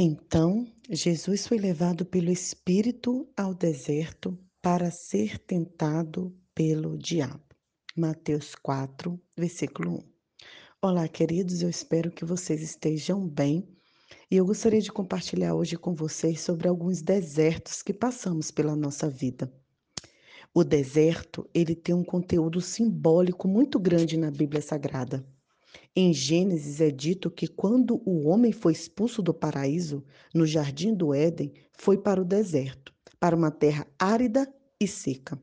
Então, Jesus foi levado pelo Espírito ao deserto para ser tentado pelo diabo. Mateus 4, versículo 1. Olá, queridos, eu espero que vocês estejam bem e eu gostaria de compartilhar hoje com vocês sobre alguns desertos que passamos pela nossa vida. O deserto, ele tem um conteúdo simbólico muito grande na Bíblia Sagrada. Em Gênesis é dito que quando o homem foi expulso do paraíso, no jardim do Éden, foi para o deserto, para uma terra árida e seca.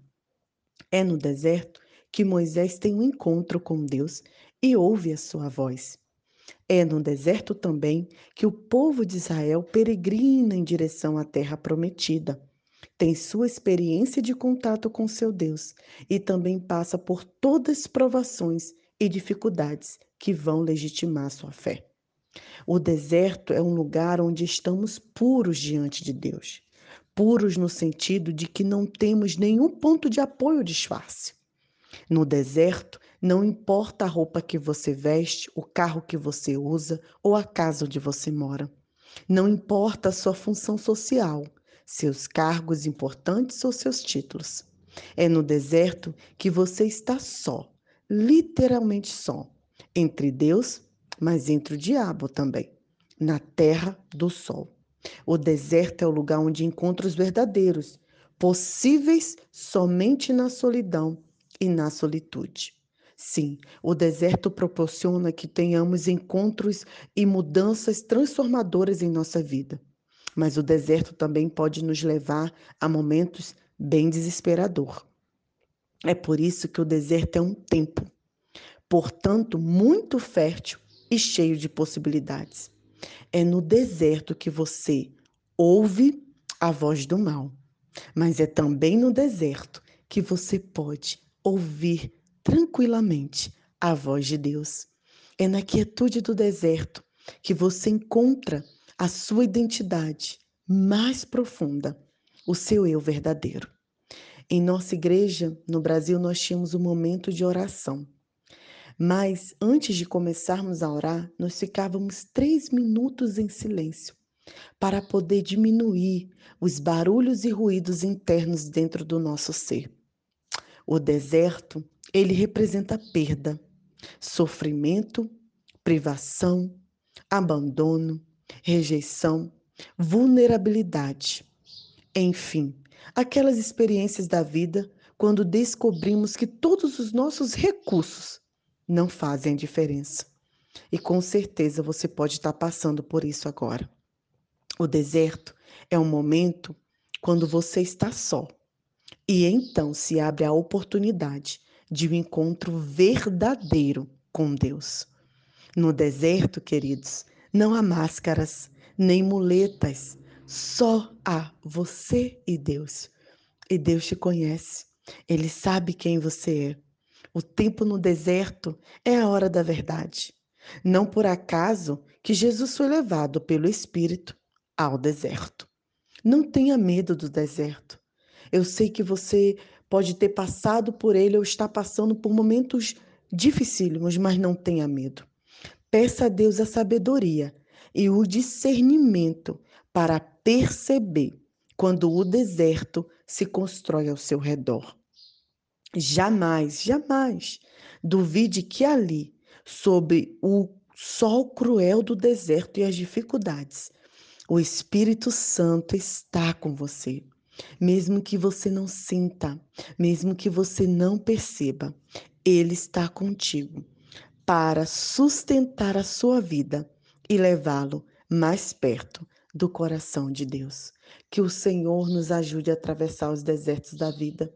É no deserto que Moisés tem um encontro com Deus e ouve a sua voz. É no deserto também que o povo de Israel peregrina em direção à terra prometida. Tem sua experiência de contato com seu Deus e também passa por todas as provações e dificuldades que vão legitimar sua fé. O deserto é um lugar onde estamos puros diante de Deus. Puros no sentido de que não temos nenhum ponto de apoio disfarce. No deserto, não importa a roupa que você veste, o carro que você usa ou a casa onde você mora. Não importa a sua função social, seus cargos importantes ou seus títulos. É no deserto que você está só, literalmente só, entre Deus, mas entre o diabo também, na terra do sol. O deserto é o lugar onde encontra os verdadeiros, possíveis somente na solidão e na solitude. Sim, o deserto proporciona que tenhamos encontros e mudanças transformadoras em nossa vida. Mas o deserto também pode nos levar a momentos bem desesperadores. É por isso que o deserto é um tempo, portanto, muito fértil e cheio de possibilidades. É no deserto que você ouve a voz do mal, mas é também no deserto que você pode ouvir tranquilamente a voz de Deus. É na quietude do deserto que você encontra a sua identidade mais profunda, o seu eu verdadeiro. Em nossa igreja, no Brasil, nós tínhamos um momento de oração. Mas antes de começarmos a orar, nós ficávamos três minutos em silêncio para poder diminuir os barulhos e ruídos internos dentro do nosso ser. O deserto, ele representa perda, sofrimento, privação, abandono, rejeição, vulnerabilidade. Enfim, aquelas experiências da vida quando descobrimos que todos os nossos recursos não fazem diferença. E com certeza você pode estar passando por isso agora. O deserto é um momento quando você está só. E então se abre a oportunidade de um encontro verdadeiro com Deus. No deserto, queridos, não há máscaras, nem muletas, só há você e Deus. E Deus te conhece. Ele sabe quem você é. O tempo no deserto é a hora da verdade. Não por acaso que Jesus foi levado pelo Espírito ao deserto. Não tenha medo do deserto. Eu sei que você pode ter passado por ele ou está passando por momentos dificílimos, mas não tenha medo. Peça a Deus a sabedoria e o discernimento para perceber quando o deserto se constrói ao seu redor. Jamais, jamais duvide que ali, sob o sol cruel do deserto e as dificuldades, o Espírito Santo está com você. Mesmo que você não sinta, mesmo que você não perceba, Ele está contigo para sustentar a sua vida e levá-lo mais perto do coração de Deus. Que o Senhor nos ajude a atravessar os desertos da vida.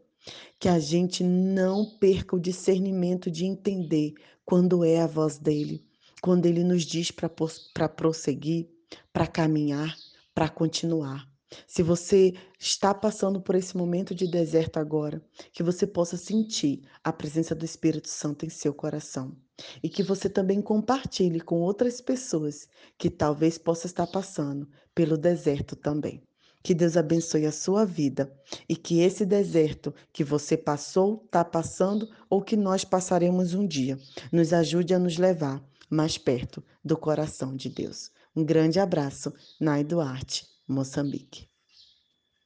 Que a gente não perca o discernimento de entender quando é a voz dele, quando ele nos diz para prosseguir, para caminhar, para continuar. Se você está passando por esse momento de deserto agora, que você possa sentir a presença do Espírito Santo em seu coração e que você também compartilhe com outras pessoas que talvez possa estar passando pelo deserto também. Que Deus abençoe a sua vida e que esse deserto que você passou, está passando ou que nós passaremos um dia, nos ajude a nos levar mais perto do coração de Deus. Um grande abraço, Nai Duarte, Moçambique.